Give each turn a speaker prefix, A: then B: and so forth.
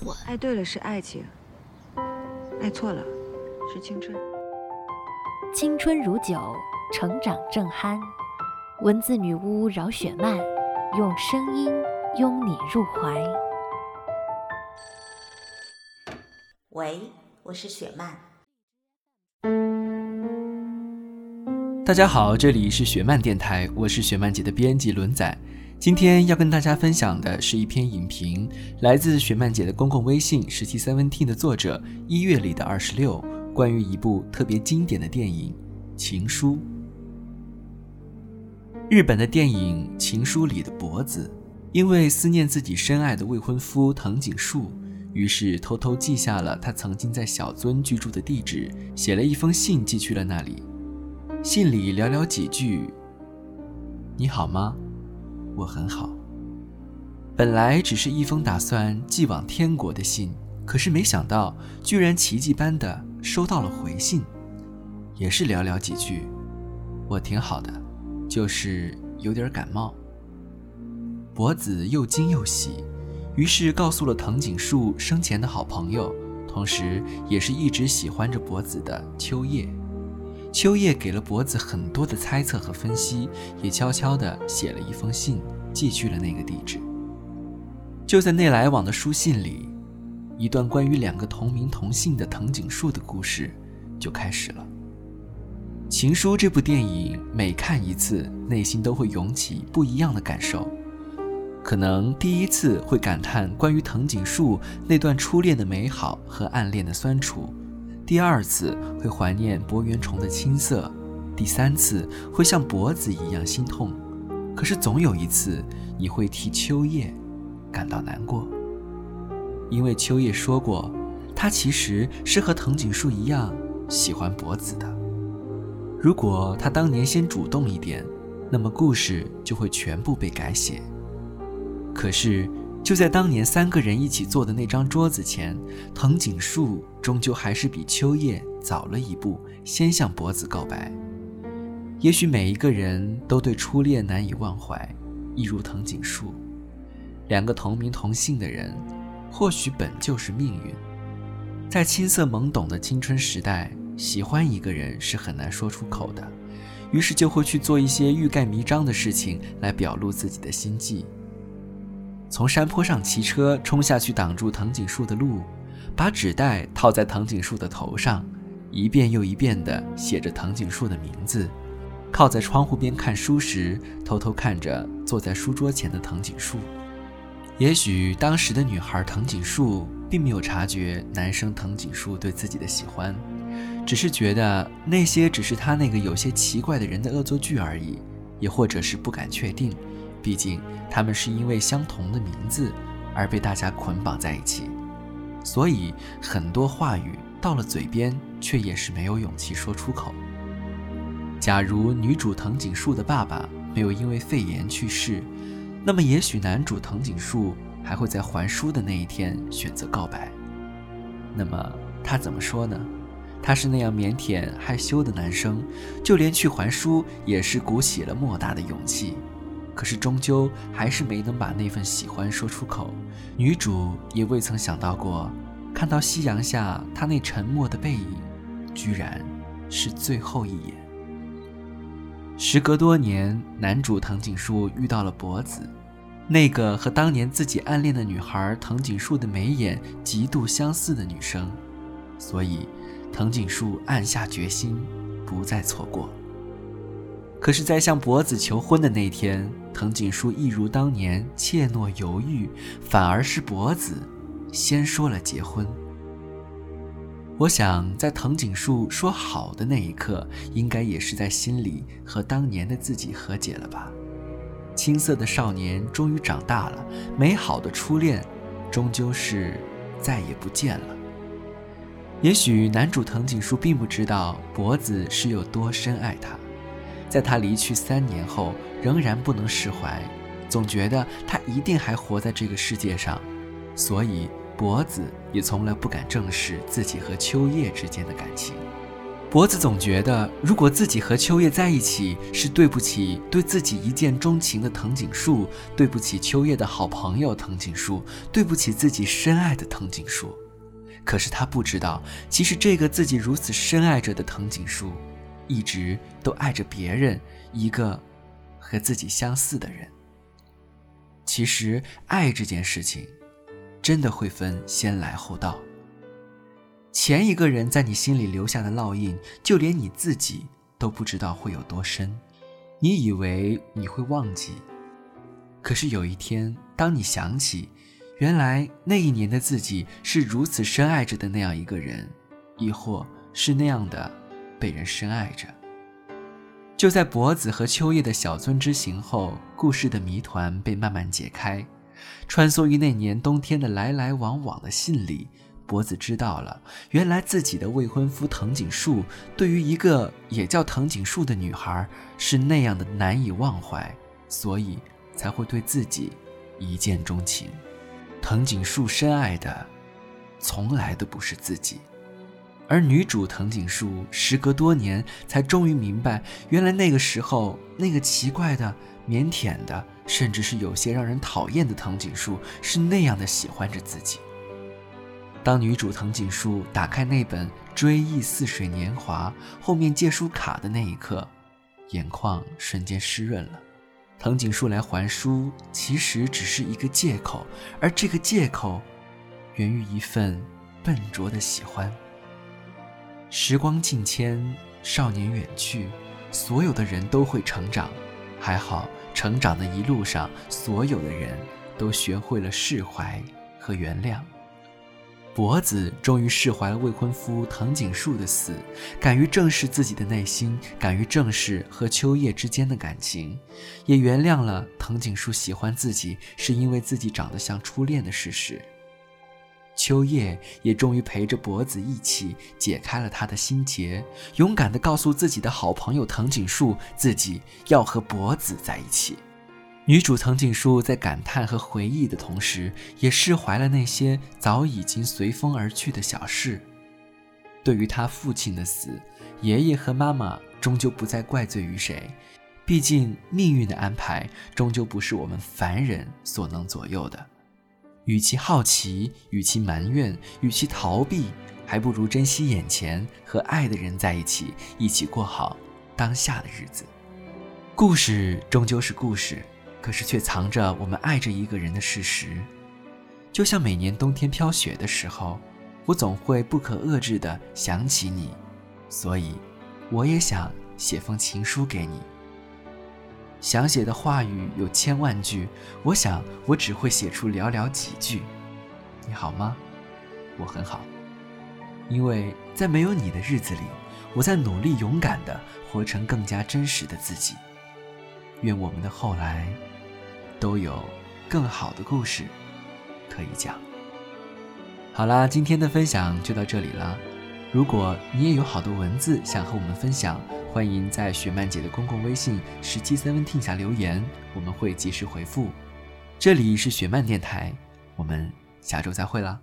A: 蠢。
B: 爱对了是爱情，爱错了是青春。
C: 青春如酒，成长正酣。文字女巫饶雪漫，用声音拥你入怀。
D: 喂，我是雪漫。
E: 大家好，这里是雪漫电台，我是雪漫姐的编辑轮仔。今天要跟大家分享的是一篇影评，来自雪漫姐的公共微信十七 seventeen 的作者一月里的二十六。关于一部特别经典的电影《情书》，日本的电影《情书》里的博子，因为思念自己深爱的未婚夫藤井树，于是偷偷记下了他曾经在小樽居住的地址，写了一封信寄去了那里。信里寥寥几句：“你好吗？我很好。”本来只是一封打算寄往天国的信，可是没想到，居然奇迹般的。收到了回信，也是寥寥几句。我挺好的，就是有点感冒。博子又惊又喜，于是告诉了藤井树生前的好朋友，同时也是一直喜欢着博子的秋叶。秋叶给了博子很多的猜测和分析，也悄悄地写了一封信寄去了那个地址。就在那来往的书信里。一段关于两个同名同姓的藤井树的故事就开始了。《情书》这部电影每看一次，内心都会涌起不一样的感受。可能第一次会感叹关于藤井树那段初恋的美好和暗恋的酸楚，第二次会怀念博圆虫的青涩，第三次会像脖子一样心痛。可是总有一次，你会替秋叶感到难过。因为秋叶说过，他其实是和藤井树一样喜欢博子的。如果他当年先主动一点，那么故事就会全部被改写。可是就在当年三个人一起坐的那张桌子前，藤井树终究还是比秋叶早了一步，先向博子告白。也许每一个人都对初恋难以忘怀，一如藤井树，两个同名同姓的人。或许本就是命运，在青涩懵懂的青春时代，喜欢一个人是很难说出口的，于是就会去做一些欲盖弥彰的事情来表露自己的心迹。从山坡上骑车冲下去挡住藤井树的路，把纸袋套在藤井树的头上，一遍又一遍地写着藤井树的名字，靠在窗户边看书时，偷偷看着坐在书桌前的藤井树。也许当时的女孩藤井树并没有察觉男生藤井树对自己的喜欢，只是觉得那些只是他那个有些奇怪的人的恶作剧而已，也或者是不敢确定，毕竟他们是因为相同的名字而被大家捆绑在一起，所以很多话语到了嘴边却也是没有勇气说出口。假如女主藤井树的爸爸没有因为肺炎去世。那么，也许男主藤井树还会在还书的那一天选择告白。那么他怎么说呢？他是那样腼腆害羞的男生，就连去还书也是鼓起了莫大的勇气。可是终究还是没能把那份喜欢说出口。女主也未曾想到过，看到夕阳下他那沉默的背影，居然是最后一眼。时隔多年，男主藤井树遇到了博子。那个和当年自己暗恋的女孩藤井树的眉眼极度相似的女生，所以藤井树暗下决心，不再错过。可是，在向博子求婚的那天，藤井树一如当年怯懦犹豫，反而是博子先说了结婚。我想，在藤井树说好的那一刻，应该也是在心里和当年的自己和解了吧。青涩的少年终于长大了，美好的初恋，终究是再也不见了。也许男主藤井树并不知道博子是有多深爱他，在他离去三年后，仍然不能释怀，总觉得他一定还活在这个世界上，所以博子也从来不敢正视自己和秋叶之间的感情。博子总觉得，如果自己和秋叶在一起，是对不起对自己一见钟情的藤井树，对不起秋叶的好朋友藤井树，对不起自己深爱的藤井树。可是他不知道，其实这个自己如此深爱着的藤井树，一直都爱着别人，一个和自己相似的人。其实爱这件事情，真的会分先来后到。前一个人在你心里留下的烙印，就连你自己都不知道会有多深。你以为你会忘记，可是有一天，当你想起，原来那一年的自己是如此深爱着的那样一个人，亦或是那样的被人深爱着。就在博子和秋叶的小樽之行后，故事的谜团被慢慢解开。穿梭于那年冬天的来来往往的信里。博子知道了，原来自己的未婚夫藤井树对于一个也叫藤井树的女孩是那样的难以忘怀，所以才会对自己一见钟情。藤井树深爱的，从来都不是自己，而女主藤井树时隔多年才终于明白，原来那个时候那个奇怪的、腼腆的，甚至是有些让人讨厌的藤井树是那样的喜欢着自己。当女主藤井树打开那本《追忆似水年华》后面借书卡的那一刻，眼眶瞬间湿润了。藤井树来还书，其实只是一个借口，而这个借口，源于一份笨拙的喜欢。时光境迁，少年远去，所有的人都会成长。还好，成长的一路上，所有的人都学会了释怀和原谅。博子终于释怀了未婚夫藤井树的死，敢于正视自己的内心，敢于正视和秋叶之间的感情，也原谅了藤井树喜欢自己是因为自己长得像初恋的事实。秋叶也终于陪着博子一起解开了他的心结，勇敢地告诉自己的好朋友藤井树，自己要和博子在一起。女主藤井树在感叹和回忆的同时，也释怀了那些早已经随风而去的小事。对于他父亲的死，爷爷和妈妈终究不再怪罪于谁，毕竟命运的安排终究不是我们凡人所能左右的。与其好奇，与其埋怨，与其逃避，还不如珍惜眼前和爱的人在一起，一起过好当下的日子。故事终究是故事。可是却藏着我们爱着一个人的事实，就像每年冬天飘雪的时候，我总会不可遏制地想起你，所以我也想写封情书给你。想写的话语有千万句，我想我只会写出寥寥几句。你好吗？我很好，因为在没有你的日子里，我在努力勇敢地活成更加真实的自己。愿我们的后来。都有更好的故事可以讲。好啦，今天的分享就到这里了。如果你也有好多文字想和我们分享，欢迎在雪漫姐的公共微信“十七 seventeen” 下留言，我们会及时回复。这里是雪漫电台，我们下周再会啦。